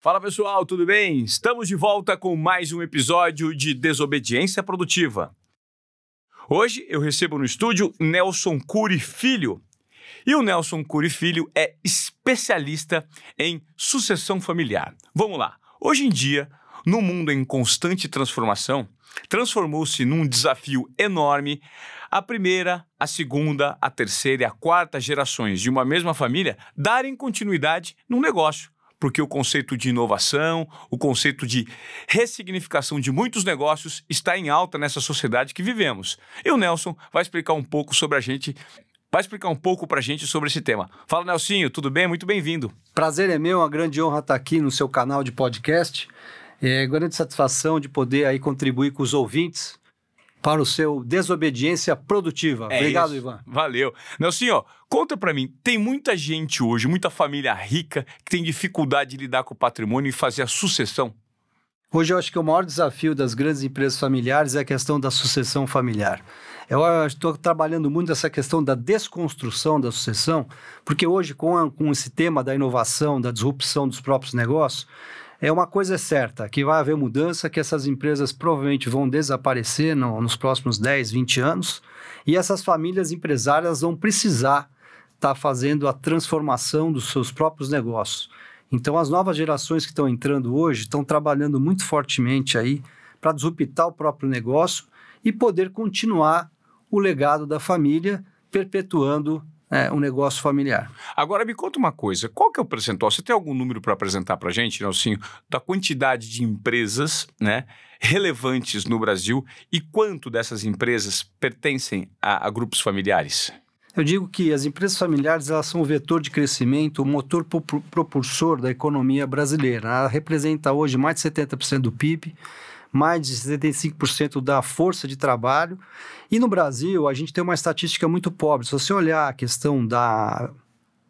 Fala pessoal, tudo bem? Estamos de volta com mais um episódio de Desobediência Produtiva. Hoje eu recebo no estúdio Nelson Cury Filho. E o Nelson Cury Filho é especialista em sucessão familiar. Vamos lá. Hoje em dia, no mundo em constante transformação, transformou-se num desafio enorme a primeira, a segunda, a terceira e a quarta gerações de uma mesma família darem continuidade num negócio porque o conceito de inovação, o conceito de ressignificação de muitos negócios está em alta nessa sociedade que vivemos. E o Nelson vai explicar um pouco sobre a gente. Vai explicar um pouco para a gente sobre esse tema. Fala, Nelsinho, tudo bem? Muito bem-vindo. Prazer é meu, uma grande honra estar aqui no seu canal de podcast. É grande satisfação de poder aí contribuir com os ouvintes para o seu desobediência produtiva. É Obrigado, isso. Ivan. Valeu. Nelsinho, conta para mim, tem muita gente hoje, muita família rica que tem dificuldade de lidar com o patrimônio e fazer a sucessão? Hoje eu acho que o maior desafio das grandes empresas familiares é a questão da sucessão familiar. Eu estou trabalhando muito essa questão da desconstrução da sucessão, porque hoje, com, a, com esse tema da inovação, da disrupção dos próprios negócios, é uma coisa certa, que vai haver mudança, que essas empresas provavelmente vão desaparecer no, nos próximos 10, 20 anos, e essas famílias empresárias vão precisar estar tá fazendo a transformação dos seus próprios negócios. Então, as novas gerações que estão entrando hoje estão trabalhando muito fortemente aí para disruptar o próprio negócio e poder continuar o legado da família, perpetuando é, um negócio familiar. Agora me conta uma coisa, qual que é o percentual? Você tem algum número para apresentar para a gente, Nelsinho, da quantidade de empresas né, relevantes no Brasil e quanto dessas empresas pertencem a, a grupos familiares? Eu digo que as empresas familiares elas são o vetor de crescimento, o motor propulsor da economia brasileira. Ela representa hoje mais de 70% do PIB, mais de 75% da força de trabalho. E no Brasil, a gente tem uma estatística muito pobre. Se você olhar a questão da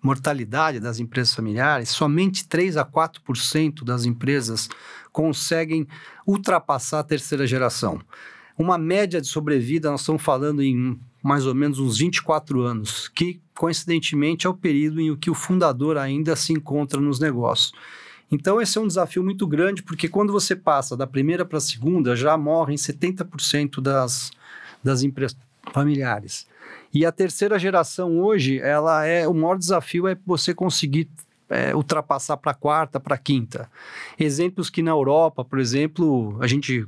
mortalidade das empresas familiares, somente 3 a 4% das empresas conseguem ultrapassar a terceira geração. Uma média de sobrevida, nós estamos falando em mais ou menos uns 24 anos, que coincidentemente é o período em que o fundador ainda se encontra nos negócios. Então, esse é um desafio muito grande, porque quando você passa da primeira para a segunda, já morrem 70% das, das empresas familiares. E a terceira geração hoje, ela é o maior desafio é você conseguir é, ultrapassar para a quarta, para a quinta. Exemplos que na Europa, por exemplo, a gente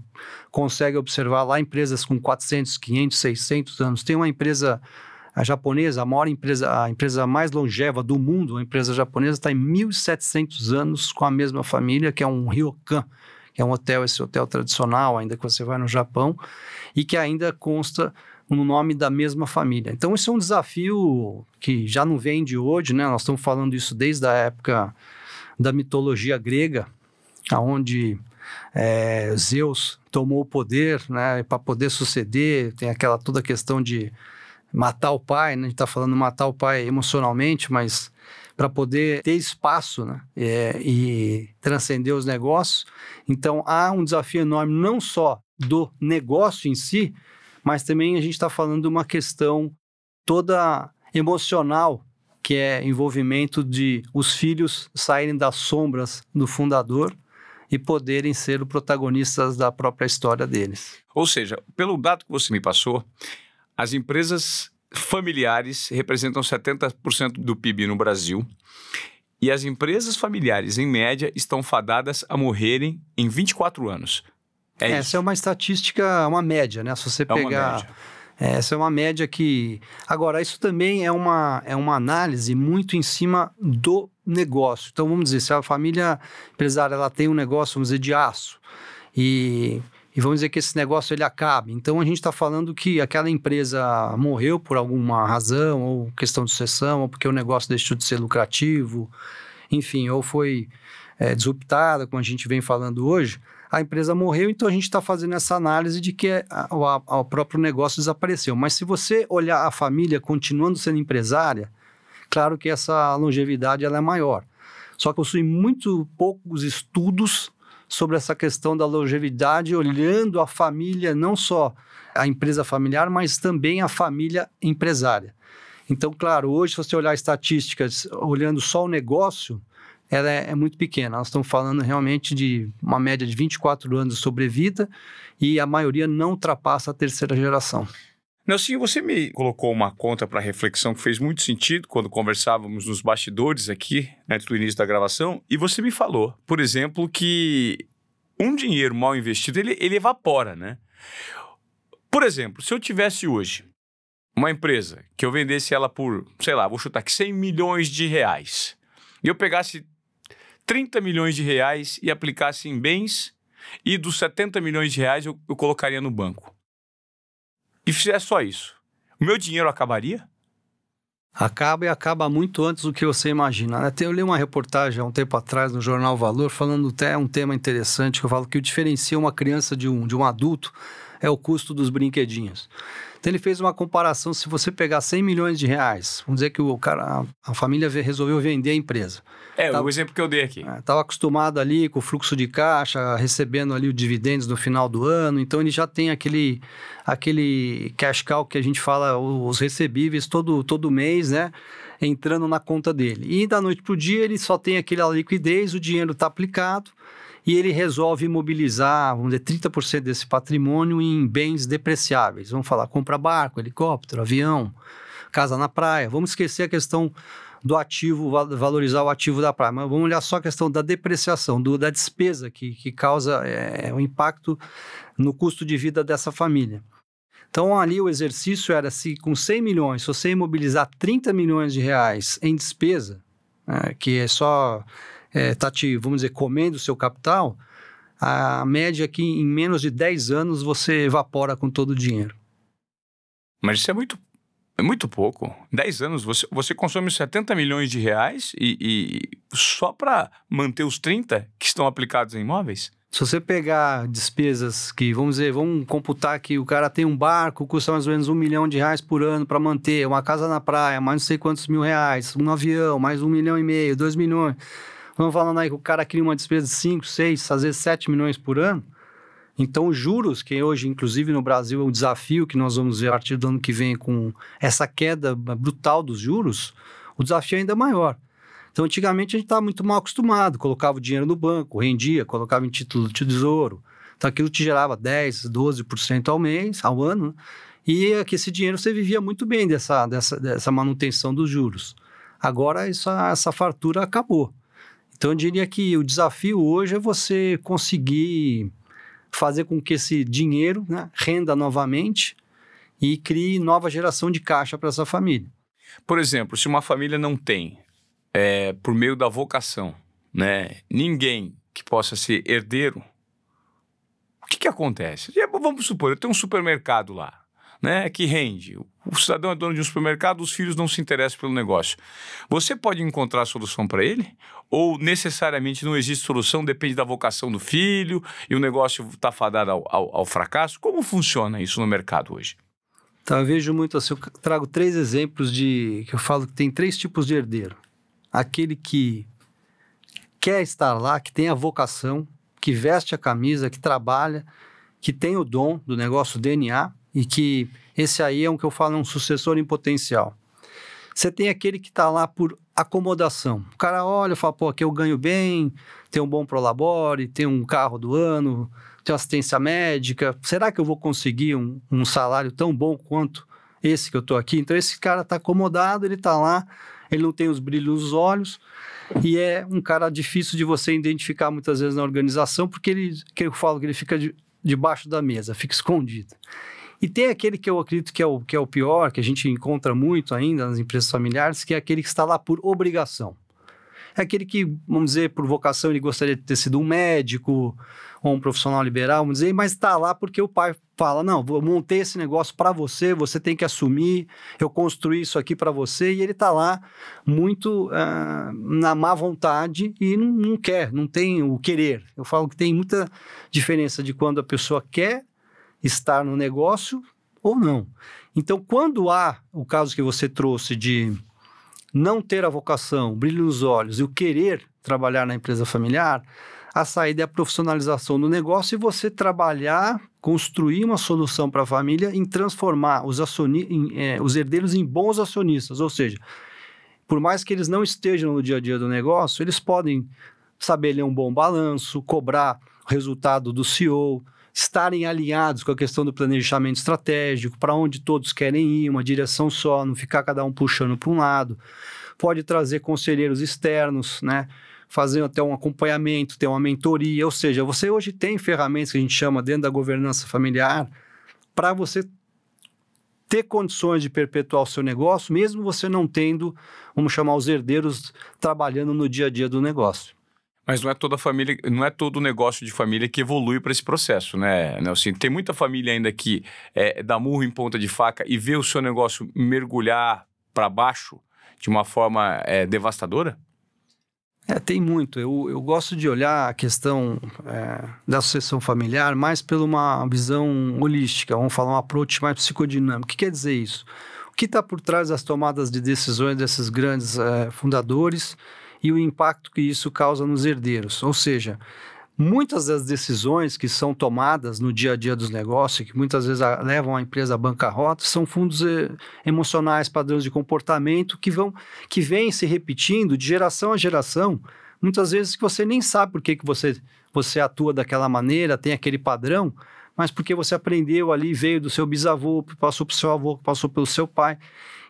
consegue observar lá empresas com 400, 500, 600 anos. Tem uma empresa a japonesa, a maior empresa, a empresa mais longeva do mundo, a empresa japonesa está em 1.700 anos com a mesma família, que é um ryokan, que é um hotel, esse hotel tradicional, ainda que você vai no Japão, e que ainda consta no nome da mesma família. Então, esse é um desafio que já não vem de hoje, né? Nós estamos falando isso desde a época da mitologia grega, aonde é, Zeus tomou o poder, né? Para poder suceder, tem aquela toda a questão de matar o pai, né? A gente está falando matar o pai emocionalmente, mas para poder ter espaço né? É, e transcender os negócios. Então, há um desafio enorme, não só do negócio em si, mas também a gente está falando de uma questão toda emocional, que é envolvimento de os filhos saírem das sombras do fundador e poderem ser protagonistas da própria história deles. Ou seja, pelo dado que você me passou, as empresas familiares representam 70% do PIB no Brasil. E as empresas familiares, em média, estão fadadas a morrerem em 24 anos. É Essa é uma estatística, uma média, né? Se você é pegar. Essa é uma média que. Agora, isso também é uma, é uma análise muito em cima do negócio. Então, vamos dizer, se a família empresária ela tem um negócio, vamos dizer, de aço, e, e vamos dizer que esse negócio ele acabe. Então, a gente está falando que aquela empresa morreu por alguma razão, ou questão de sucessão, ou porque o negócio deixou de ser lucrativo, enfim, ou foi é, disruptada, como a gente vem falando hoje a empresa morreu, então a gente está fazendo essa análise de que o próprio negócio desapareceu. Mas se você olhar a família continuando sendo empresária, claro que essa longevidade ela é maior. Só que possui muito poucos estudos sobre essa questão da longevidade, olhando a família, não só a empresa familiar, mas também a família empresária. Então, claro, hoje, se você olhar estatísticas, olhando só o negócio, ela é, é, muito pequena. Nós estamos falando realmente de uma média de 24 anos de sobrevida e a maioria não ultrapassa a terceira geração. Nelson, você me colocou uma conta para reflexão que fez muito sentido quando conversávamos nos bastidores aqui, antes do início da gravação, e você me falou, por exemplo, que um dinheiro mal investido, ele, ele evapora, né? Por exemplo, se eu tivesse hoje uma empresa que eu vendesse ela por, sei lá, vou chutar aqui 100 milhões de reais, e eu pegasse 30 milhões de reais e aplicasse em bens, e dos 70 milhões de reais eu, eu colocaria no banco. E fizesse só isso, o meu dinheiro acabaria? Acaba e acaba muito antes do que você imagina. Né? Eu li uma reportagem há um tempo atrás no Jornal Valor falando até um tema interessante que eu falo que o diferencia uma criança de um, de um adulto é o custo dos brinquedinhos. Então ele fez uma comparação, se você pegar 100 milhões de reais, vamos dizer que o cara, a, família resolveu vender a empresa. É, tava, o exemplo que eu dei aqui. Estava é, acostumado ali com o fluxo de caixa, recebendo ali os dividendos no final do ano, então ele já tem aquele, aquele cash cow que a gente fala, os recebíveis todo, todo mês, né? Entrando na conta dele. E da noite para o dia ele só tem aquela liquidez, o dinheiro está aplicado, e ele resolve imobilizar, vamos dizer, 30% desse patrimônio em bens depreciáveis. Vamos falar, compra barco, helicóptero, avião, casa na praia. Vamos esquecer a questão do ativo, valorizar o ativo da praia, mas vamos olhar só a questão da depreciação, do, da despesa que, que causa é, o impacto no custo de vida dessa família. Então, ali o exercício era se com 100 milhões, se você imobilizar 30 milhões de reais em despesa, é, que é só está é, tá te, vamos dizer, comendo o seu capital, a média é que em menos de 10 anos você evapora com todo o dinheiro. Mas isso é muito, é muito pouco. Em 10 anos você, você consome 70 milhões de reais e, e só para manter os 30 que estão aplicados em imóveis? Se você pegar despesas que, vamos dizer, vamos computar que o cara tem um barco, custa mais ou menos um milhão de reais por ano para manter, uma casa na praia, mais não sei quantos mil reais, um avião, mais um milhão e meio, dois milhões. Estamos falando aí que o cara cria uma despesa de 5, 6, às vezes 7 milhões por ano. Então, os juros, que hoje, inclusive no Brasil, é um desafio que nós vamos ver a partir do ano que vem com essa queda brutal dos juros, o desafio é ainda maior. Então, antigamente a gente estava muito mal acostumado, colocava o dinheiro no banco, rendia, colocava em título de tesouro. Então, aquilo te gerava 10, 12% ao mês, ao ano, né? e que esse dinheiro você vivia muito bem dessa, dessa, dessa manutenção dos juros. Agora, isso, essa fartura acabou. Então, eu diria que o desafio hoje é você conseguir fazer com que esse dinheiro né, renda novamente e crie nova geração de caixa para essa família. Por exemplo, se uma família não tem, é, por meio da vocação, né, ninguém que possa ser herdeiro, o que, que acontece? Vamos supor, eu tenho um supermercado lá né, que rende. O cidadão é dono de um supermercado, os filhos não se interessam pelo negócio. Você pode encontrar a solução para ele? Ou necessariamente não existe solução, depende da vocação do filho e o negócio está fadado ao, ao, ao, fracasso? Como funciona isso no mercado hoje? Tá, vejo muito assim, eu trago três exemplos de que eu falo que tem três tipos de herdeiro. Aquele que quer estar lá, que tem a vocação, que veste a camisa, que trabalha, que tem o dom do negócio DNA e que esse aí é um que eu falo, um sucessor em potencial. Você tem aquele que está lá por acomodação. O cara olha e fala, pô, aqui eu ganho bem, tem um bom prolabore, tem um carro do ano, tem assistência médica. Será que eu vou conseguir um, um salário tão bom quanto esse que eu estou aqui? Então, esse cara está acomodado, ele está lá, ele não tem os brilhos nos olhos, e é um cara difícil de você identificar muitas vezes na organização, porque ele, que eu falo que ele fica de, debaixo da mesa, fica escondido. E tem aquele que eu acredito que é, o, que é o pior, que a gente encontra muito ainda nas empresas familiares, que é aquele que está lá por obrigação. É aquele que, vamos dizer, por vocação, ele gostaria de ter sido um médico ou um profissional liberal, vamos dizer, mas está lá porque o pai fala: não, vou montei esse negócio para você, você tem que assumir, eu construí isso aqui para você, e ele está lá muito uh, na má vontade e não, não quer, não tem o querer. Eu falo que tem muita diferença de quando a pessoa quer estar no negócio ou não. Então, quando há o caso que você trouxe de não ter a vocação, brilho nos olhos e o querer trabalhar na empresa familiar, a saída é a profissionalização do negócio e você trabalhar, construir uma solução para a família em transformar os, acioni em, é, os herdeiros em bons acionistas, ou seja, por mais que eles não estejam no dia a dia do negócio, eles podem saber ler um bom balanço, cobrar resultado do CEO, estarem alinhados com a questão do planejamento estratégico, para onde todos querem ir, uma direção só, não ficar cada um puxando para um lado. Pode trazer conselheiros externos, né? fazer até um acompanhamento, ter uma mentoria, ou seja, você hoje tem ferramentas que a gente chama dentro da governança familiar para você ter condições de perpetuar o seu negócio, mesmo você não tendo, vamos chamar os herdeiros trabalhando no dia a dia do negócio. Mas não é toda família, não é todo negócio de família que evolui para esse processo, né, Nelson? Tem muita família ainda que é, dá murro em ponta de faca e vê o seu negócio mergulhar para baixo de uma forma é, devastadora? É, tem muito. Eu, eu gosto de olhar a questão é, da sucessão familiar mais por uma visão holística, vamos falar um approach mais psicodinâmico. O que quer dizer isso? O que está por trás das tomadas de decisões desses grandes é, fundadores e o impacto que isso causa nos herdeiros? Ou seja, muitas das decisões que são tomadas no dia a dia dos negócios, que muitas vezes a, levam a empresa à bancarrota, são fundos eh, emocionais, padrões de comportamento que vão que vêm se repetindo de geração a geração. Muitas vezes que você nem sabe por que, que você, você atua daquela maneira, tem aquele padrão, mas porque você aprendeu ali, veio do seu bisavô, passou para o seu avô, passou pelo seu pai.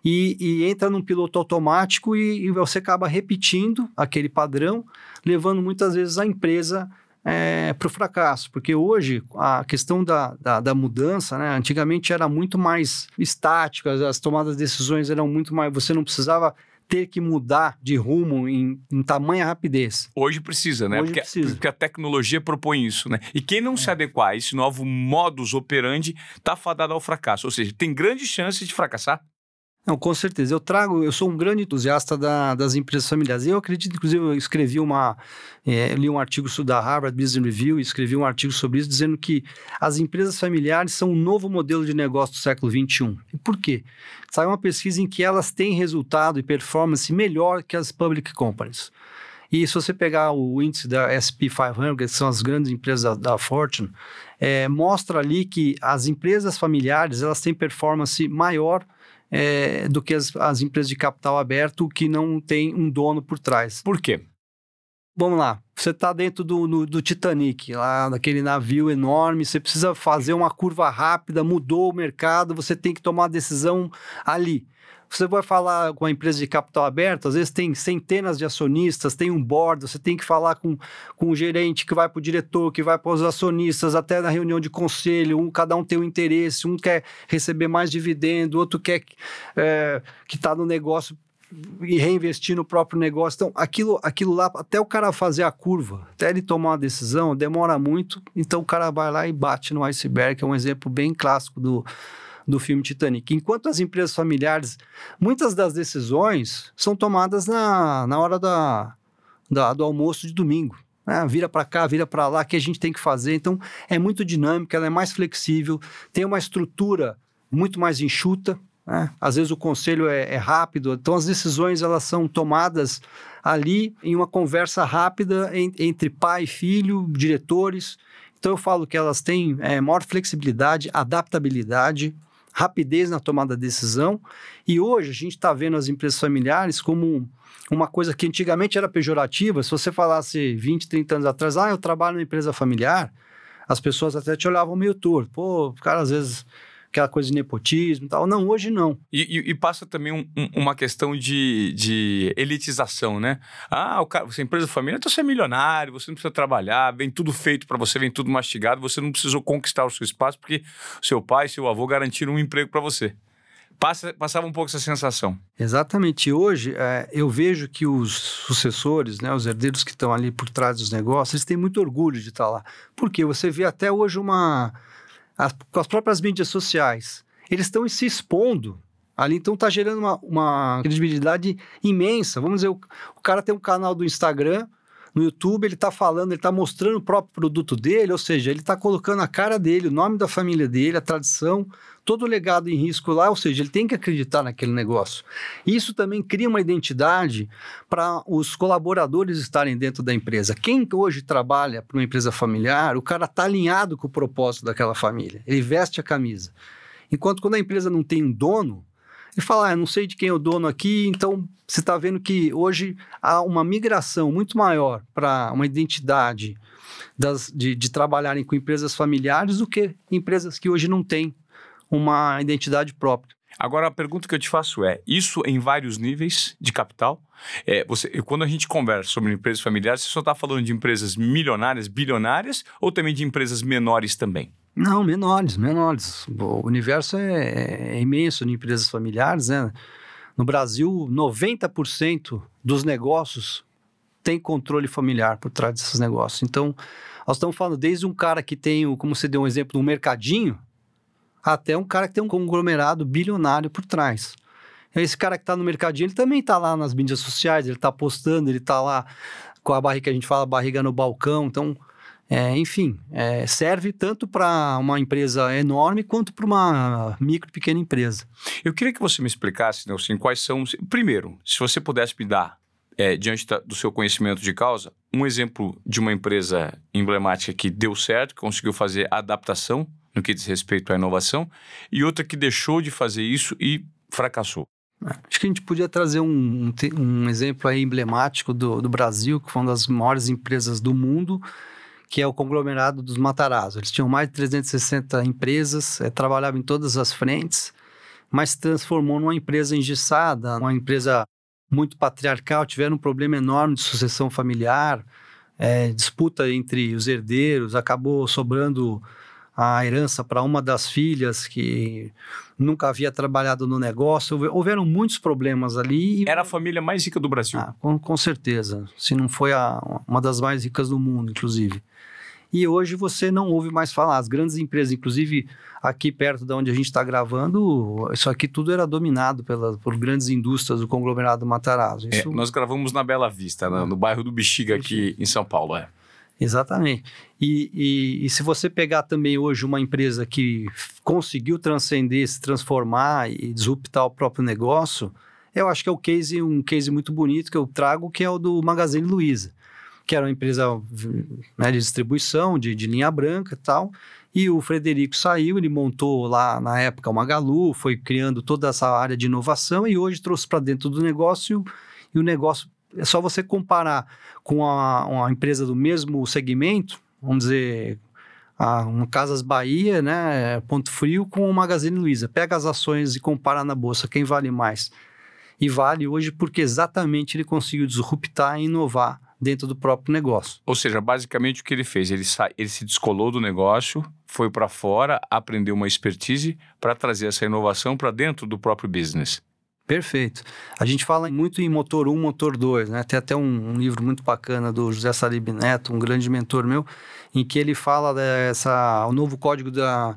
E, e, entra num piloto automático e, e, você acaba repetindo aquele padrão, levando muitas vezes a empresa é, para o fracasso, porque hoje a questão da, da, da, mudança, né, antigamente era muito mais estática, as tomadas de decisões eram muito mais. Você não precisava ter que mudar de rumo em, em tamanha rapidez. Hoje precisa, né? Hoje porque, precisa. porque a tecnologia propõe isso, né? E quem não é. se adequar a esse novo modus operandi está fadado ao fracasso. Ou seja, tem grande chance de fracassar. Não, com certeza. Eu trago, eu sou um grande entusiasta da, das empresas familiares. Eu acredito, inclusive, eu escrevi uma, é, li um artigo da Harvard Business Review e escrevi um artigo sobre isso, dizendo que as empresas familiares são um novo modelo de negócio do século XXI. E por quê? Saiu uma pesquisa em que elas têm resultado e performance melhor que as public companies. E se você pegar o índice da SP 500, que são as grandes empresas da, da Fortune, é, mostra ali que as empresas familiares elas têm performance maior é, do que as, as empresas de capital aberto que não tem um dono por trás. Por quê? Vamos lá, você está dentro do, no, do Titanic, lá daquele navio enorme, você precisa fazer uma curva rápida, mudou o mercado, você tem que tomar a decisão ali. Você vai falar com a empresa de capital aberto, às vezes tem centenas de acionistas, tem um board, você tem que falar com, com o gerente que vai para o diretor, que vai para os acionistas, até na reunião de conselho, um, cada um tem um interesse, um quer receber mais dividendo, outro quer é, que está no negócio e reinvestir no próprio negócio. Então, aquilo, aquilo lá, até o cara fazer a curva, até ele tomar uma decisão, demora muito. Então, o cara vai lá e bate no iceberg, é um exemplo bem clássico do, do filme Titanic. Enquanto as empresas familiares, muitas das decisões são tomadas na, na hora da, da do almoço de domingo. Né? Vira para cá, vira para lá, que a gente tem que fazer. Então, é muito dinâmica, ela é mais flexível, tem uma estrutura muito mais enxuta. Né? Às vezes o conselho é, é rápido, então as decisões elas são tomadas ali em uma conversa rápida entre pai e filho, diretores. Então eu falo que elas têm é, maior flexibilidade, adaptabilidade, rapidez na tomada de decisão. E hoje a gente está vendo as empresas familiares como uma coisa que antigamente era pejorativa. Se você falasse 20, 30 anos atrás, ah, eu trabalho numa empresa familiar, as pessoas até te olhavam meio torto. Pô, o cara às vezes aquela coisa de nepotismo e tal. Não, hoje não. E, e, e passa também um, um, uma questão de, de, elitização, né? Ah, o cara, você é empresa família, então você é milionário, você não precisa trabalhar, vem tudo feito para você, vem tudo mastigado, você não precisou conquistar o seu espaço porque seu pai, seu avô garantiram um emprego para você. Passa, passava um pouco essa sensação. Exatamente. Hoje, é, eu vejo que os sucessores, né, os herdeiros que estão ali por trás dos negócios, eles têm muito orgulho de estar lá. Porque você vê até hoje uma as, com as próprias mídias sociais. Eles estão se expondo ali, então está gerando uma, uma, credibilidade imensa. Vamos dizer, o, o cara tem um canal do Instagram, no YouTube, ele está falando, ele está mostrando o próprio produto dele, ou seja, ele está colocando a cara dele, o nome da família dele, a tradição, todo o legado em risco lá, ou seja, ele tem que acreditar naquele negócio. Isso também cria uma identidade para os colaboradores estarem dentro da empresa. Quem hoje trabalha para uma empresa familiar, o cara está alinhado com o propósito daquela família, ele veste a camisa. Enquanto quando a empresa não tem um dono, Ele fala, ah, não sei de quem é o dono aqui, então você está vendo que hoje há uma migração muito maior para uma identidade das, de, de trabalharem com empresas familiares do que empresas que hoje não têm uma identidade própria. Agora, a pergunta que eu te faço é: isso em vários níveis de capital? É, você, quando a gente conversa sobre empresas familiares, você só está falando de empresas milionárias, bilionárias ou também de empresas menores também? Não, menores, menores. O universo é, é imenso de empresas familiares. Né? No Brasil, 90% dos negócios tem controle familiar por trás desses negócios. Então, nós estamos falando desde um cara que tem, como você deu um exemplo, um mercadinho, até um cara que tem um conglomerado bilionário por trás. Esse cara que está no mercadinho, ele também está lá nas mídias sociais, ele está postando, ele está lá com a barriga, que a gente fala, barriga no balcão. Então, é, enfim, é, serve tanto para uma empresa enorme quanto para uma micro pequena empresa. Eu queria que você me explicasse, Nelson, quais são. Primeiro, se você pudesse me dar, é, diante da, do seu conhecimento de causa, um exemplo de uma empresa emblemática que deu certo, que conseguiu fazer adaptação no que diz respeito à inovação, e outra que deixou de fazer isso e fracassou. Acho que a gente podia trazer um, um exemplo emblemático do, do Brasil, que foi uma das maiores empresas do mundo, que é o conglomerado dos Matarazzo. Eles tinham mais de 360 empresas, é, trabalhavam em todas as frentes, mas se transformou numa empresa engessada, uma empresa muito patriarcal, tiveram um problema enorme de sucessão familiar, é, disputa entre os herdeiros, acabou sobrando a herança para uma das filhas que nunca havia trabalhado no negócio. Houveram muitos problemas ali. Era a família mais rica do Brasil. Ah, com, com, certeza. Se não foi a, uma das mais ricas do mundo, inclusive. E hoje você não ouve mais falar. As grandes empresas, inclusive aqui perto de onde a gente está gravando, isso aqui tudo era dominado pela, por grandes indústrias do conglomerado Matarazzo. É, isso... É, nós gravamos na Bela Vista, no, no bairro do Bexiga, aqui em São Paulo. É. Exatamente. E, e, e, se você pegar também hoje uma empresa que conseguiu transcender, se transformar e disruptar o próprio negócio, eu acho que é o case, um case muito bonito que eu trago, que é o do Magazine Luiza, que era uma empresa né, de distribuição, de, de linha branca e tal. E o Frederico saiu, ele montou lá na época o Magalu, foi criando toda essa área de inovação e hoje trouxe para dentro do negócio e o negócio é só você comparar com a, uma empresa do mesmo segmento, vamos dizer, a, uma Casas Bahia, né, Ponto Frio, com o Magazine Luiza. Pega as ações e compara na bolsa, quem vale mais? E vale hoje porque exatamente ele conseguiu disruptar e inovar dentro do próprio negócio. Ou seja, basicamente o que ele fez, ele, ele se descolou do negócio, foi para fora, aprendeu uma expertise para trazer essa inovação para dentro do próprio business. Perfeito. A gente fala muito em motor 1, motor 2, né? Tem até um, um, livro muito bacana do José Salib Neto, um grande mentor meu, em que ele fala dessa, o novo código da,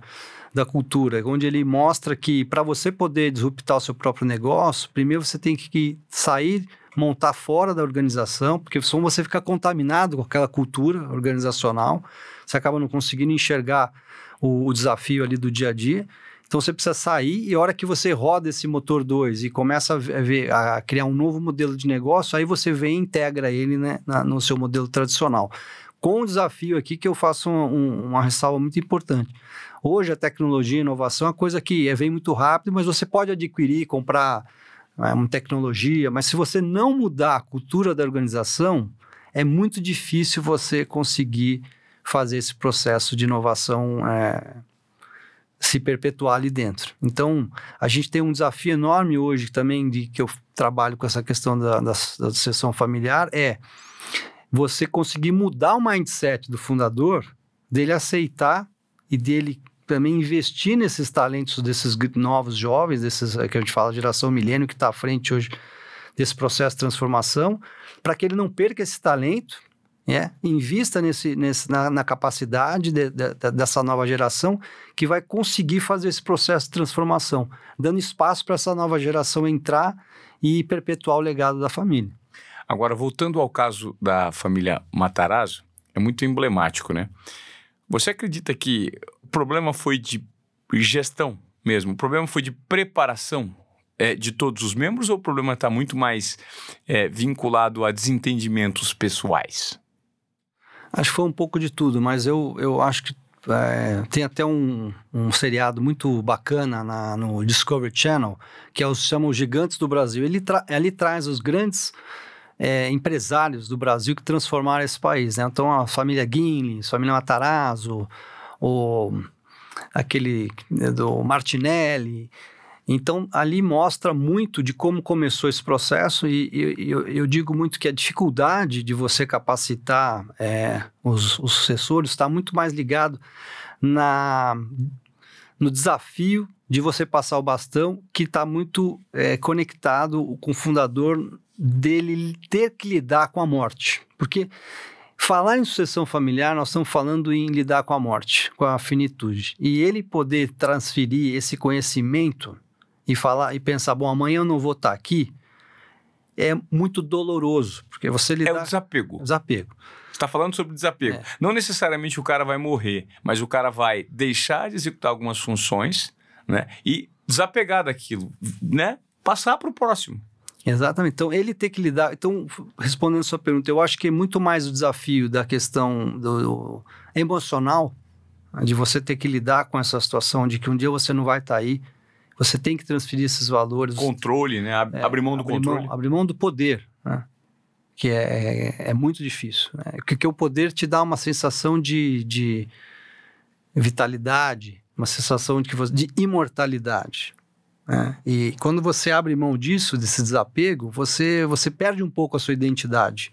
da cultura, onde ele mostra que para você poder disruptar o seu próprio negócio, primeiro você tem que sair, montar fora da organização, porque só você fica contaminado com aquela cultura organizacional, você acaba não conseguindo enxergar o, o desafio ali do dia a dia. Então você precisa sair e a hora que você roda esse motor 2 e começa a, ver, a criar um novo modelo de negócio, aí você vem e integra ele né, na, no seu modelo tradicional. Com o desafio aqui que eu faço um, um, uma ressalva muito importante. Hoje a tecnologia e inovação é uma coisa que é, vem muito rápido, mas você pode adquirir, comprar uma tecnologia, mas se você não mudar a cultura da organização, é muito difícil você conseguir fazer esse processo de inovação é, se perpetuar ali dentro. Então, a gente tem um desafio enorme hoje também, de que eu trabalho com essa questão da, da, da sucessão familiar, é você conseguir mudar o mindset do fundador, dele aceitar e dele também investir nesses talentos desses novos jovens, desses que a gente fala geração milênio, que está à frente hoje desse processo de transformação, para que ele não perca esse talento é, invista nesse, nesse, na, na capacidade de, de, de, dessa nova geração que vai conseguir fazer esse processo de transformação, dando espaço para essa nova geração entrar e perpetuar o legado da família. Agora, voltando ao caso da família Matarazzo, é muito emblemático, né? Você acredita que problema foi de gestão mesmo? O problema foi de preparação é, de todos os membros ou o problema está muito mais é, vinculado a desentendimentos pessoais? Acho que foi um pouco de tudo, mas eu, eu acho que é, tem até um, um seriado muito bacana na, no Discovery Channel, que é o chama Os Gigantes do Brasil. Ele, tra ele traz os grandes é, empresários do Brasil que transformaram esse país. Né? Então, a família Guinle, família Matarazzo, o, aquele né, do Martinelli. Então, ali mostra muito de como começou esse processo, e, e eu, eu, digo muito que a dificuldade de você capacitar é, os, os sucessores está muito mais ligado na, no desafio de você passar o bastão, que está muito é, conectado com o fundador dele ter que lidar com a morte. Porque falar em sucessão familiar, nós estamos falando em lidar com a morte, com a finitude. E ele poder transferir esse conhecimento e falar e pensar, bom, amanhã eu não vou estar aqui, é muito doloroso, porque você lidar... É o desapego. Desapego. Você está falando sobre desapego. É. Não necessariamente o cara vai morrer, mas o cara vai deixar de executar algumas funções, né? E desapegar daquilo, né? Passar para o próximo. Exatamente. Então, ele ter que lidar. Então, respondendo a sua pergunta, eu acho que é muito mais o desafio da questão do, do emocional, de você ter que lidar com essa situação de que um dia você não vai estar aí, você tem que transferir esses valores. Controle, né? Ab é, abrir mão do abrir controle. Mão, abrir mão do poder, né? Que é, é, é muito difícil. Né? Porque o poder te dá uma sensação de, de vitalidade, uma sensação de, que você, de imortalidade. Né? E quando você abre mão disso, desse desapego, você, você perde um pouco a sua identidade.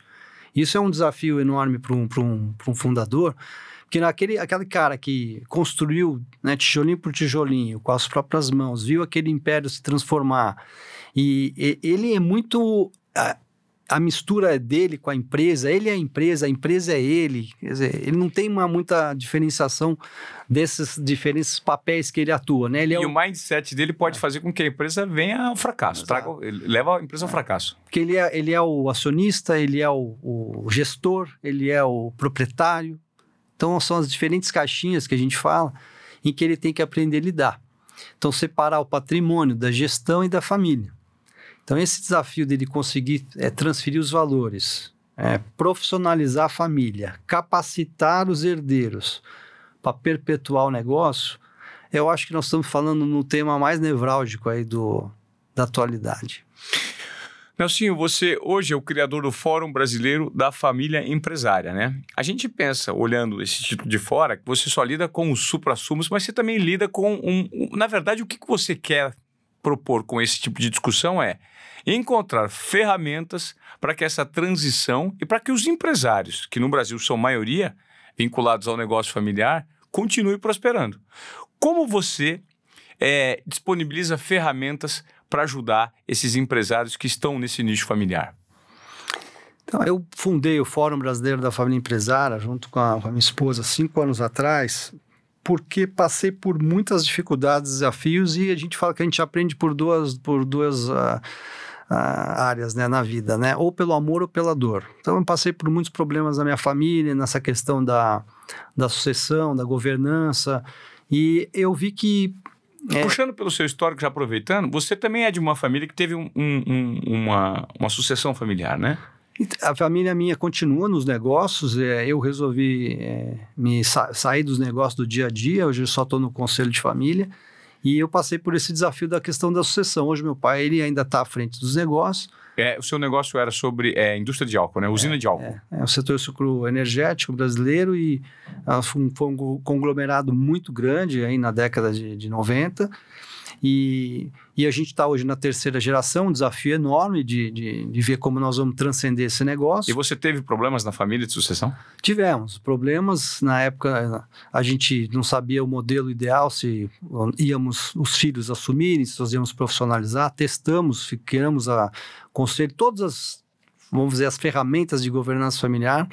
Isso é um desafio enorme para um, um, um fundador, porque naquele, aquele cara que construiu né, tijolinho por tijolinho, com as próprias mãos, viu aquele império se transformar, e, e ele é muito. A, mistura dele com a empresa, ele é a empresa, a empresa é ele. Quer dizer, ele não tem uma muita diferenciação desses diferentes papéis que ele atua, né? Ele é e o... o mindset dele pode é. fazer com que a empresa venha ao fracasso, traga, leva a empresa ao é. fracasso. Porque ele é, ele é o acionista, ele é o, o gestor, ele é o proprietário, então, são as diferentes caixinhas que a gente fala em que ele tem que aprender a lidar. Então, separar o patrimônio da gestão e da família. Então, esse desafio dele conseguir é, transferir os valores, é, profissionalizar a família, capacitar os herdeiros para perpetuar o negócio, eu acho que nós estamos falando no tema mais nevrálgico aí do, da atualidade. Nelsinho, você hoje é o criador do Fórum Brasileiro da Família Empresária, né? A gente pensa, olhando esse título de fora, que você só lida com os supra-sumos, mas você também lida com um, um. Na verdade, o que você quer propor com esse tipo de discussão é encontrar ferramentas para que essa transição e para que os empresários, que no Brasil são maioria, vinculados ao negócio familiar, continue prosperando. Como você é, disponibiliza ferramentas para ajudar esses empresários que estão nesse nicho familiar? Então, eu fundei o Fórum Brasileiro da Família Empresária junto com a, com a minha esposa cinco anos atrás, porque passei por muitas dificuldades, desafios e a gente fala que a gente aprende por duas, por duas uh, uh, áreas né, na vida, né? Ou pelo amor ou pela dor. Então eu passei por muitos problemas na minha família, nessa questão da, da sucessão, da governança, e eu vi que é. Puxando pelo seu histórico, já aproveitando, você também é de uma família que teve um, um, uma, uma sucessão familiar, né? A família minha continua nos negócios. É, eu resolvi é, me sa sair dos negócios do dia a dia. Hoje eu só estou no conselho de família. E eu passei por esse desafio da questão da sucessão. Hoje meu pai ele ainda está à frente dos negócios. É, o seu negócio era sobre é, indústria de álcool, né? Usina é, de álcool. É, é, o setor sucro energético brasileiro e foi, um, foi, um, conglomerado muito grande aí na década de, de 90. E, e a gente está hoje na terceira geração, um desafio enorme de, de, de, ver como nós vamos transcender esse negócio. E você teve problemas na família de sucessão? Tivemos problemas. Na época, a gente não sabia o modelo ideal, se íamos os filhos assumirem, se nós íamos profissionalizar. Testamos, ficamos a conselho, todas as, vamos dizer, as ferramentas de governança familiar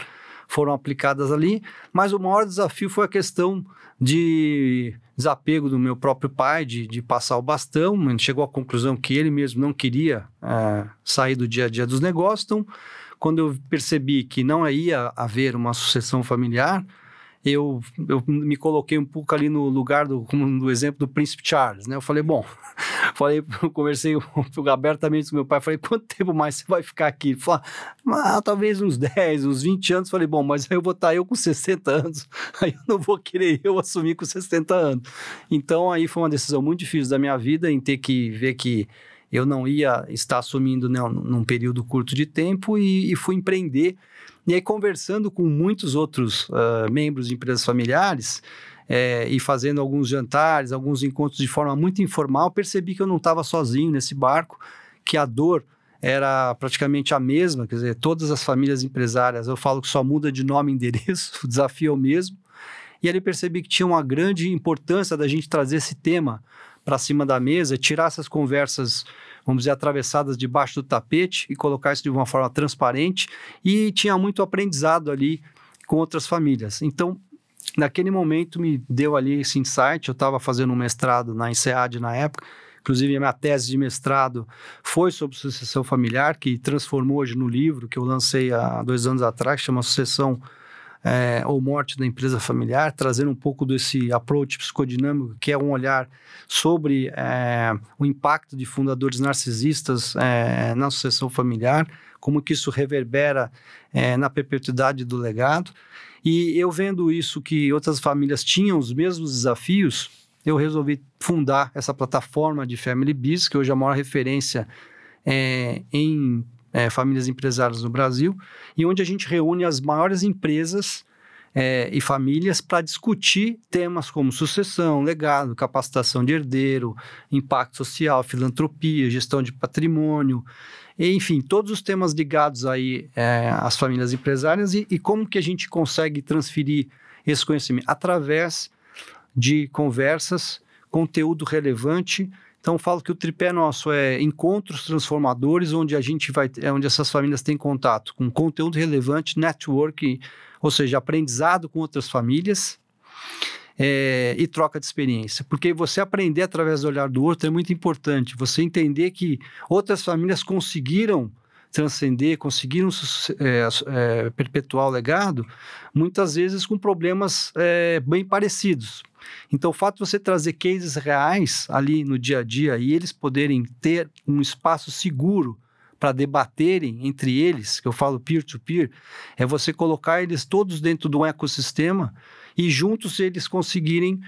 foram aplicadas ali, mas o maior desafio foi a questão de desapego do meu próprio pai, de, de passar o bastão. Chegou à conclusão que ele mesmo não queria é, sair do dia a dia dos negócios. Então, quando eu percebi que não ia haver uma sucessão familiar, eu, eu me coloquei um pouco ali no lugar do, no exemplo do príncipe Charles, né? Eu falei, bom, falei, conversei abertamente com meu pai, falei, quanto tempo mais você vai ficar aqui? Ele falou, ah, talvez uns 10, uns 20 anos. Falei, bom, mas aí eu vou estar eu com 60 anos, aí eu não vou querer eu assumir com 60 anos. Então aí foi uma decisão muito difícil da minha vida em ter que ver que eu não ia estar assumindo né, num período curto de tempo e, e fui empreender. E aí, conversando com muitos outros uh, membros de empresas familiares, é, e fazendo alguns jantares, alguns encontros de forma muito informal, percebi que eu não estava sozinho nesse barco, que a dor era praticamente a mesma, quer dizer, todas as famílias empresárias, eu falo que só muda de nome e endereço, o desafio é o mesmo. E ali percebi que tinha uma grande importância da gente trazer esse tema para cima da mesa, tirar essas conversas, vamos dizer, atravessadas debaixo do tapete e colocar isso de uma forma transparente. E tinha muito aprendizado ali com outras famílias. Então, naquele momento me deu ali esse insight. Eu estava fazendo um mestrado na INSEAD na época, inclusive a minha tese de mestrado foi sobre sucessão familiar, que transformou hoje no livro que eu lancei há dois anos atrás, que chama Sucessão é, ou Morte da Empresa Familiar, trazendo um pouco desse approach psicodinâmico, que é um olhar sobre é, o impacto de fundadores narcisistas é, na sucessão familiar, como que isso reverbera na perpetuidade do legado. E eu vendo isso que outras famílias tinham os mesmos desafios, eu resolvi fundar essa plataforma de Family Biz, que hoje é a maior referência em é, famílias empresárias no Brasil, e onde a gente reúne as maiores empresas é, e famílias para discutir temas como sucessão, legado, capacitação de herdeiro, impacto social, filantropia, gestão de patrimônio, enfim, todos os temas ligados aí é, às famílias empresárias e, e como que a gente consegue transferir esse conhecimento através de conversas, conteúdo relevante. Então, falo que o tripé nosso é encontros transformadores, onde a gente vai, é onde essas famílias têm contato com conteúdo relevante, network, ou seja, aprendizado com outras famílias é, e troca de experiência. Porque você aprender através do olhar do outro é muito importante. Você entender que outras famílias conseguiram transcender, conseguiram é, é, perpetuar o legado, muitas vezes com problemas é, bem parecidos. Então, o fato de você trazer cases reais ali no dia a dia e eles poderem ter um espaço seguro para debaterem entre eles, que eu falo peer-to-peer, -peer, é você colocar eles todos dentro de um ecossistema e juntos eles conseguirem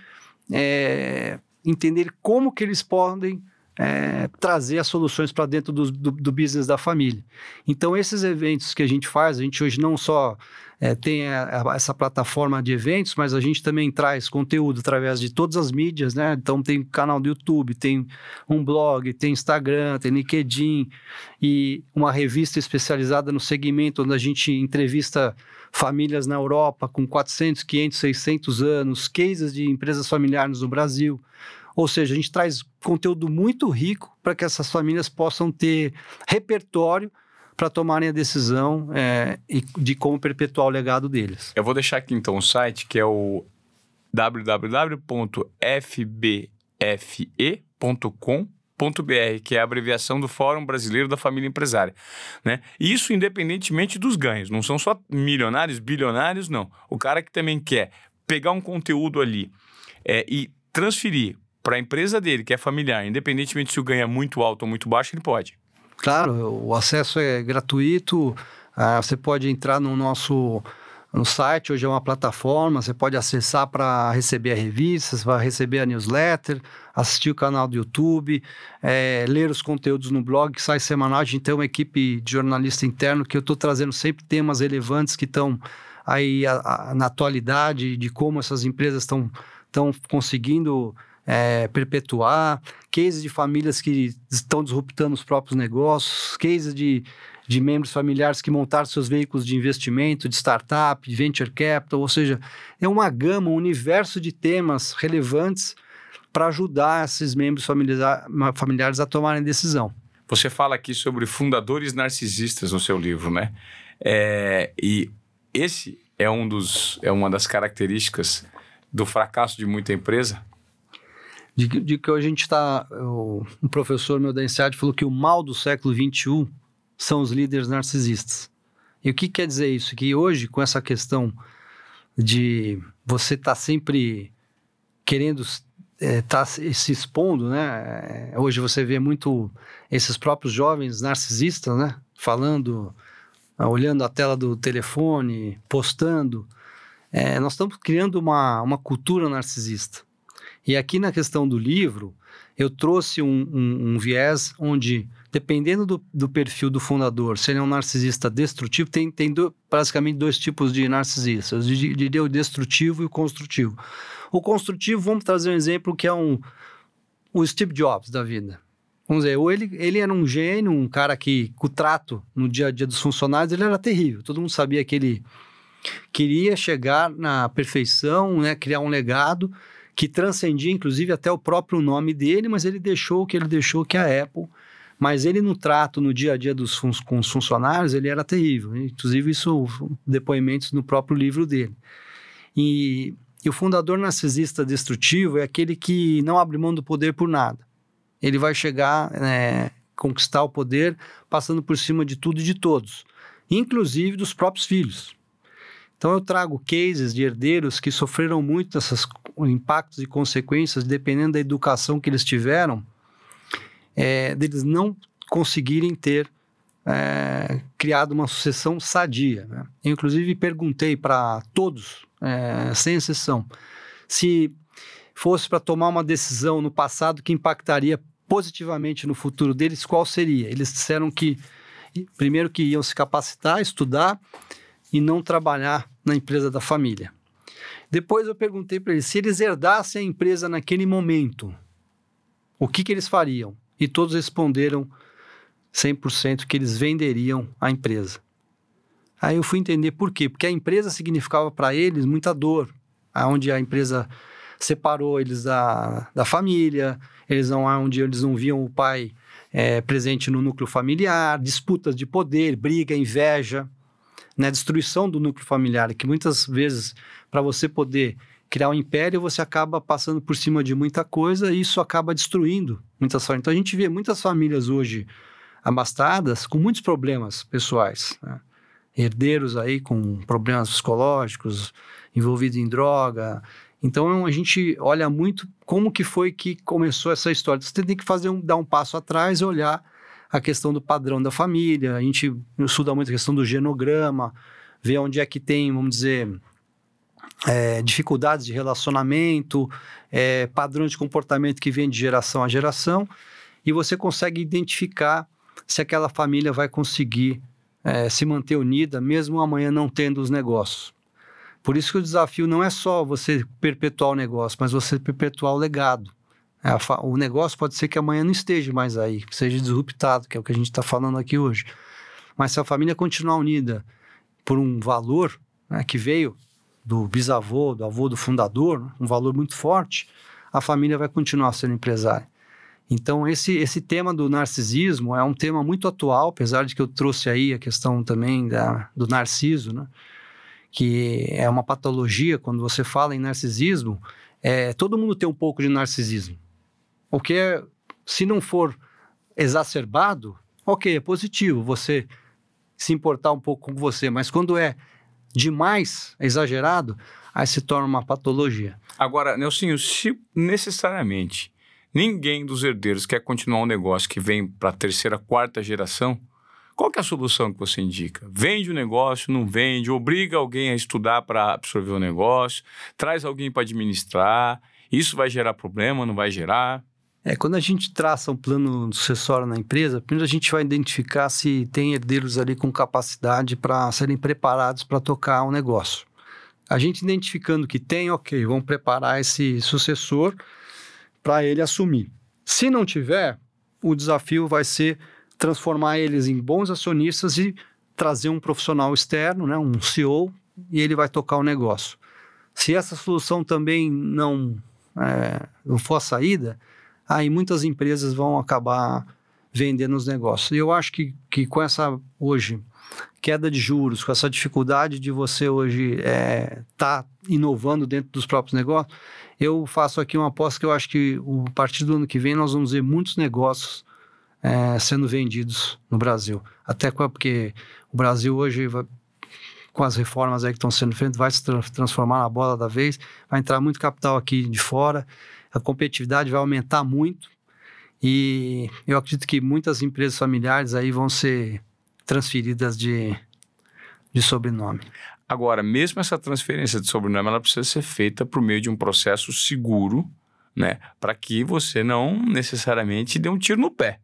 é, entender como que eles podem é, trazer as soluções para dentro do, do, do, business da família. Então, esses eventos que a gente faz, a gente hoje não só é, tem a, a, essa plataforma de eventos, mas a gente também traz conteúdo através de todas as mídias, né? Então, tem canal do YouTube, tem um blog, tem Instagram, tem LinkedIn e uma revista especializada no segmento, onde a gente entrevista famílias na Europa com 400, 500, 600 anos, cases de empresas familiares no Brasil. Ou seja, a gente traz conteúdo muito rico para que essas famílias possam ter repertório para tomarem a decisão é, de como perpetuar o legado deles. Eu vou deixar aqui então o site que é o www.fbfe.com .br, que é a abreviação do Fórum Brasileiro da Família Empresária, né? Isso independentemente dos ganhos, não são só milionários, bilionários, não. O cara que também quer pegar um conteúdo ali é, e transferir para a empresa dele, que é familiar, independentemente se o ganho é muito alto ou muito baixo, ele pode. Claro, o acesso é gratuito, ah, você pode entrar no nosso no site, hoje é uma plataforma, você pode acessar para receber a revista, vai receber a newsletter, assistir o canal do YouTube, é, ler os conteúdos no blog que sai semanal. A gente tem uma equipe de jornalista interno que eu estou trazendo sempre temas relevantes que estão aí a, a, na atualidade, de como essas empresas estão conseguindo é, perpetuar, cases de famílias que estão disruptando os próprios negócios, cases de de membros familiares que montaram seus veículos de investimento, de startup, de venture capital, ou seja, é uma gama, um universo de temas relevantes para ajudar esses membros familiares a tomarem decisão. Você fala aqui sobre fundadores narcisistas no seu livro, né? É, e esse é, um dos, é uma das características do fracasso de muita empresa? De, de que a gente está. Um professor meu da INSEAD falou que o mal do século XXI são os líderes narcisistas. E o que quer dizer isso? Que hoje, com essa questão de você estar tá sempre querendo está é, se expondo, né? É, hoje você vê muito esses próprios jovens narcisistas, né? Falando, olhando a tela do telefone, postando. É, nós estamos criando uma, uma cultura narcisista. E aqui na questão do livro, eu trouxe um, um, um viés onde, dependendo do, do, perfil do fundador, se ele é um narcisista destrutivo, tem, tem do, basicamente dois tipos de narcisistas. Eu diria o destrutivo e o construtivo. O construtivo, vamos trazer um exemplo que é um, o Steve Jobs da vida. Vamos dizer, ou ele, ele era um gênio, um cara que, com o trato no dia a dia dos funcionários, ele era terrível. Todo mundo sabia que ele queria chegar na perfeição, né, criar um legado que transcendia, inclusive, até o próprio nome dele, mas ele deixou o que ele deixou, que é a Apple. Mas ele, no trato, no dia a dia dos fun com os funcionários, ele era terrível. Inclusive, isso, depoimentos no próprio livro dele. E e o fundador narcisista destrutivo é aquele que não abre mão do poder por nada. Ele vai chegar, é, conquistar o poder, passando por cima de tudo e de todos, inclusive dos próprios filhos. Então eu trago cases de herdeiros que sofreram muito desses impactos e consequências, dependendo da educação que eles tiveram, é, deles não conseguirem ter é, criado uma sucessão sadia. Né? Eu, inclusive, perguntei para todos é, sem exceção. Se fosse para tomar uma decisão no passado que impactaria positivamente no futuro deles, qual seria? Eles disseram que, primeiro, que iam se capacitar, estudar e não trabalhar na empresa da família. Depois eu perguntei para eles se eles herdassem a empresa naquele momento, o que, que eles fariam? E todos responderam 100% que eles venderiam a empresa. Aí eu fui entender por quê. Porque a empresa significava para eles muita dor. Onde a empresa separou eles da, da família, eles não onde eles não viam o pai é, presente no núcleo familiar, disputas de poder, briga, inveja, né, destruição do núcleo familiar, que muitas vezes para você poder criar um império você acaba passando por cima de muita coisa e isso acaba destruindo muitas famílias. Então a gente vê muitas famílias hoje abastadas com muitos problemas pessoais. Né? herdeiros aí com problemas psicológicos, envolvidos em droga. Então a gente olha muito como que foi que começou essa história. Você tem que fazer um, dar um passo atrás e olhar a questão do padrão da família. A gente estuda muito a questão do genograma, ver onde é que tem, vamos dizer, é, dificuldades de relacionamento, é, padrões de comportamento que vem de geração a geração, e você consegue identificar se aquela família vai conseguir é, se manter unida, mesmo amanhã não tendo os negócios. Por isso que o desafio não é só você perpetuar o negócio, mas você perpetuar o legado. É, o negócio pode ser que amanhã não esteja mais aí, que seja disruptado, que é o que a gente está falando aqui hoje. Mas se a família continuar unida por um valor né, que veio do bisavô, do avô do fundador, um valor muito forte, a família vai continuar sendo empresária. Então, esse, esse tema do narcisismo é um tema muito atual, apesar de que eu trouxe aí a questão também da, do narciso, né? que é uma patologia, quando você fala em narcisismo, é, todo mundo tem um pouco de narcisismo. O que é, se não for exacerbado, ok, é positivo você se importar um pouco com você, mas quando é demais, exagerado, aí se torna uma patologia. Agora, Nelsinho, se necessariamente ninguém dos herdeiros quer continuar um negócio que vem para a terceira, quarta geração, qual é a solução que você indica? Vende o negócio, não vende, obriga alguém a estudar para absorver o negócio, traz alguém para administrar, isso vai gerar problema, não vai gerar? É, quando a gente traça um plano sucessório na empresa, primeiro a gente vai identificar se tem herdeiros ali com capacidade para serem preparados para tocar o um negócio. A gente identificando que tem, ok, vamos preparar esse sucessor para ele assumir. Se não tiver, o desafio vai ser transformar eles em bons acionistas e trazer um profissional externo, né, um CEO, e ele vai tocar o negócio. Se essa solução também não, é, não for a saída, aí muitas empresas vão acabar vendendo os negócios. E eu acho que, que com essa, hoje, queda de juros, com essa dificuldade de você hoje estar é, tá inovando dentro dos próprios negócios, eu faço aqui uma aposta que eu acho que a partir do ano que vem nós vamos ver muitos negócios é, sendo vendidos no Brasil. Até porque o Brasil hoje vai, com as reformas aí que estão sendo feitas, vai se tra transformar na bola da vez, vai entrar muito capital aqui de fora, a competitividade vai aumentar muito e eu acredito que muitas empresas familiares aí vão ser transferidas de, de sobrenome. Agora, mesmo essa transferência de sobrenome, ela precisa ser feita por meio de um processo seguro, né? Para que você não necessariamente dê um tiro no pé.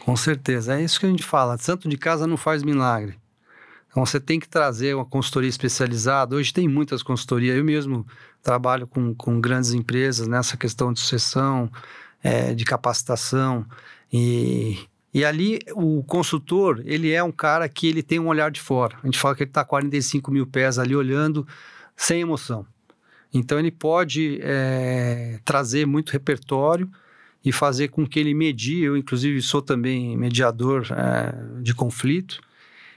Com certeza, é isso que a gente fala. Santo de casa não faz milagre. Então você tem que trazer uma consultoria especializada. Hoje tem muitas consultorias. Eu mesmo trabalho com, com grandes empresas nessa questão de sucessão, é, de capacitação. E, e ali o consultor, ele é um cara que ele tem um olhar de fora. A gente fala que ele está 45 mil pés ali olhando sem emoção. Então ele pode é, trazer muito repertório e fazer com que ele medie. Eu, inclusive, sou também mediador é, de conflito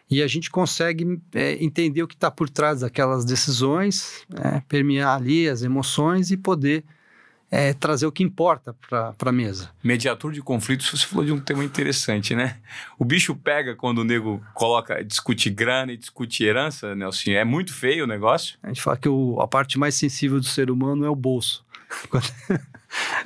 e a gente consegue é, entender o que está por trás daquelas decisões, é, permear ali as emoções e poder é, trazer o que importa para a mesa. Mediador de conflitos, você falou de um tema interessante, né? O bicho pega quando o nego coloca, discute grana e discute herança, Nelson. É muito feio o negócio. A gente fala que o, a parte mais sensível do ser humano é o bolso. Quando,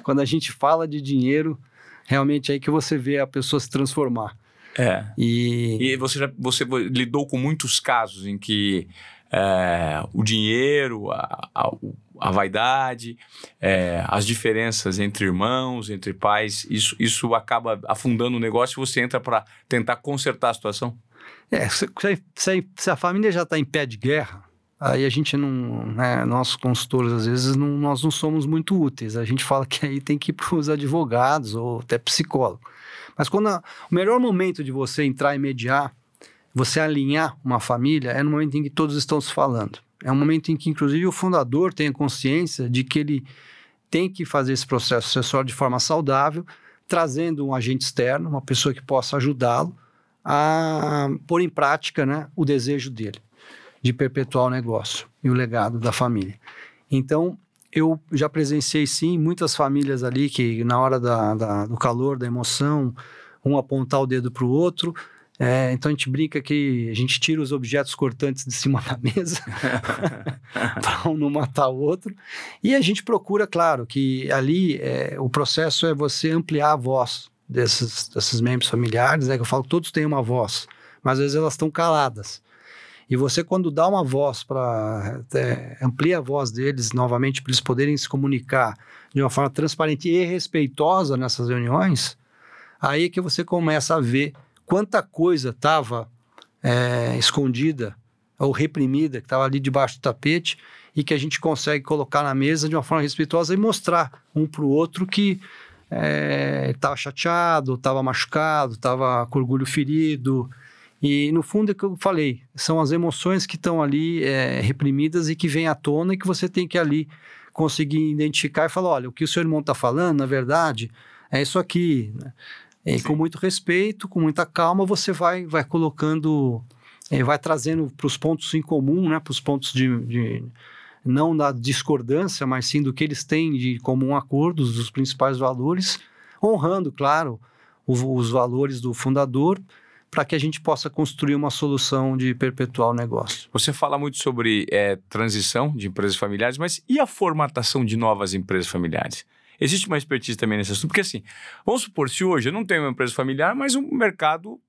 quando a gente fala de dinheiro, realmente é aí que você vê a pessoa se transformar. É. E, e você, já, você lidou com muitos casos em que é, o dinheiro, a, a, a vaidade, é, as diferenças entre irmãos, entre pais, isso, isso acaba afundando o negócio e você entra para tentar consertar a situação? É, se, se, se a família já está em pé de guerra, aí a gente não, né, nós consultores às vezes não, nós não somos muito úteis. A gente fala que aí tem que ir para os advogados ou até psicólogo. Mas quando a, o melhor momento de você entrar e mediar, você alinhar uma família, é no momento em que todos estão se falando. É um momento em que, inclusive, o fundador tem a consciência de que ele tem que fazer esse processo sucessório de forma saudável, trazendo um agente externo, uma pessoa que possa ajudá-lo a pôr em prática né, o desejo dele de perpetuar o negócio e o legado da família. Então, eu já presenciei sim muitas famílias ali que na hora da, da, do calor, da emoção, um apontar o dedo para o outro. É, então a gente brinca que a gente tira os objetos cortantes de cima da mesa para um não matar o outro. E a gente procura, claro, que ali é, o processo é você ampliar a voz desses, desses membros familiares. É que eu falo, todos têm uma voz, mas às vezes elas estão caladas. E você, quando dá uma voz para. É, amplia a voz deles novamente para eles poderem se comunicar de uma forma transparente e respeitosa nessas reuniões, aí é que você começa a ver quanta coisa estava é, escondida ou reprimida, que estava ali debaixo do tapete, e que a gente consegue colocar na mesa de uma forma respeitosa e mostrar um para o outro que estava é, chateado, estava machucado, estava com orgulho ferido, e no fundo é o que eu falei, são as emoções que estão ali é, reprimidas e que vêm à tona e que você tem que ali conseguir identificar e falar, olha, o que o seu irmão está falando, na verdade, é isso aqui. Né? E com muito respeito, com muita calma, você vai, vai colocando, é, vai trazendo para os pontos em comum, né, para os pontos de, de, não da discordância, mas sim do que eles têm de comum acordo, dos principais valores, honrando, claro, o, os valores do fundador, para que a gente possa construir uma solução de perpetuar o negócio. Você fala muito sobre é, transição de empresas familiares, mas e a formatação de novas empresas familiares? Existe uma expertise também nesse assunto? Porque assim, vamos supor, se hoje eu não tenho uma empresa familiar, mas o mercado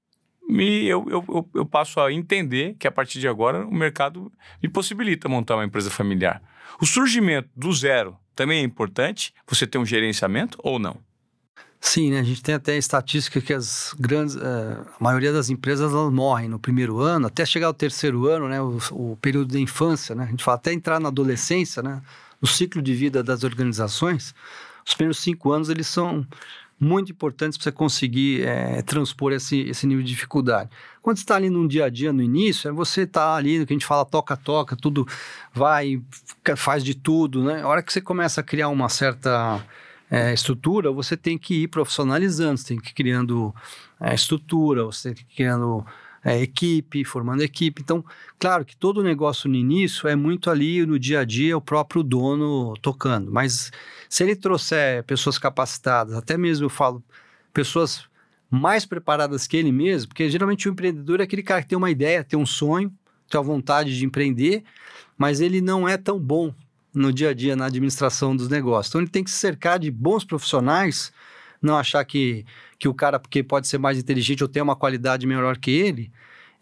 me, eu, eu, eu, passo a entender que a partir de agora o mercado me possibilita montar uma empresa familiar. O surgimento do zero também é importante? Você ter um gerenciamento ou não? Sim, né? a gente tem até estatística que as grandes, é, a maioria das empresas elas morrem no primeiro ano, até chegar ao terceiro ano, né? O, o, período da infância, né? A gente fala até entrar na adolescência, né? No ciclo de vida das organizações, os primeiros cinco anos eles são muito importantes para você conseguir é, transpor esse, esse nível de dificuldade. Quando está ali no dia a dia, no início, é você está ali, no que a gente fala toca-toca, tudo vai, faz de tudo, né? A hora que você começa a criar uma certa é, estrutura, você tem que ir profissionalizando, você tem que ir criando é, estrutura, você tem que ir criando é, equipe, formando equipe. Então, claro que todo negócio no início é muito ali no dia a dia o próprio dono tocando, mas se ele trouxer pessoas capacitadas, até mesmo eu falo pessoas mais preparadas que ele mesmo, porque geralmente o empreendedor é aquele cara que tem uma ideia, tem um sonho, tem a vontade de empreender, mas ele não é tão bom no dia a dia na administração dos negócios. Então ele tem que se cercar de bons profissionais, não achar que, que o cara, porque pode ser mais inteligente ou tem uma qualidade melhor que ele,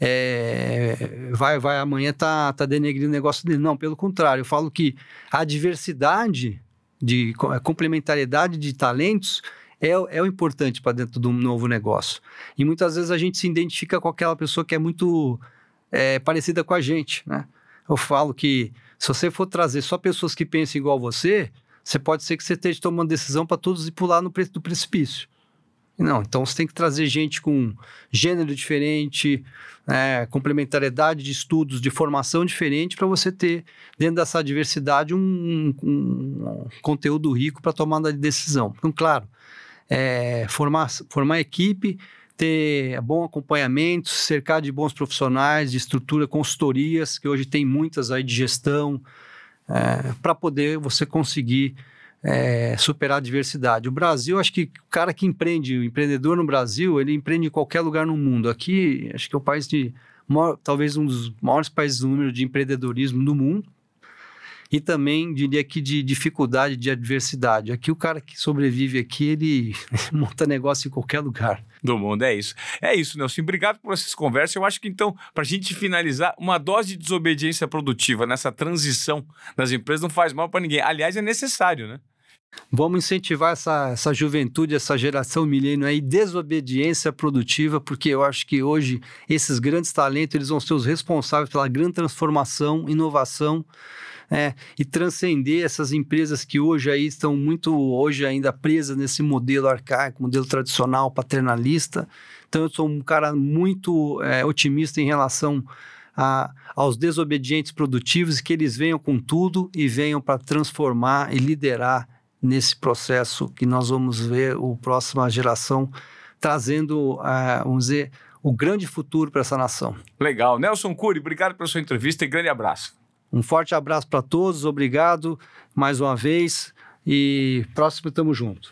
é, vai, vai amanhã tá, tá denegrindo o negócio dele. Não, pelo contrário, eu falo que a diversidade de a complementariedade de talentos é, é o importante para dentro de um novo negócio. E muitas vezes a gente se identifica com aquela pessoa que é muito é, parecida com a gente, né? Eu falo que se você for trazer só pessoas que pensam igual você, você pode ser que você esteja tomando decisão para todos ir pular no preço do precipício. Não, então você tem que trazer gente com gênero diferente, é, complementariedade de estudos, de formação diferente, para você ter, dentro dessa diversidade, um, um, um conteúdo rico para tomada de decisão. Então, claro, é, formar, formar equipe, ter bom acompanhamento, cercar de bons profissionais, de estrutura, consultorias, que hoje tem muitas aí de gestão, é, para poder você conseguir é, superar a diversidade. O Brasil, acho que o cara que empreende, o empreendedor no Brasil, ele empreende em qualquer lugar no mundo. Aqui, acho que é o país de, maior, talvez um dos maiores países número de empreendedorismo do mundo e também diria que de dificuldade, de adversidade. Aqui o cara que sobrevive aqui, ele monta negócio em qualquer lugar. Do mundo, é isso. É isso, Nelson. Obrigado por essas conversas. Eu acho que então, para a gente finalizar, uma dose de desobediência produtiva nessa transição das empresas não faz mal para ninguém. Aliás, é necessário, né? Vamos incentivar essa, essa juventude, essa geração milênio aí, desobediência produtiva, porque eu acho que hoje esses grandes talentos eles vão ser os responsáveis pela grande transformação, inovação é, e transcender essas empresas que hoje aí estão muito hoje ainda presas nesse modelo arcaico, modelo tradicional, paternalista. Então eu sou um cara muito é, otimista em relação a, aos desobedientes produtivos que eles venham com tudo e venham para transformar e liderar nesse processo que nós vamos ver o próxima geração trazendo, uh, vamos dizer, o grande futuro para essa nação. Legal. Nelson Cury, obrigado pela sua entrevista e grande abraço. Um forte abraço para todos, obrigado mais uma vez e próximo estamos juntos.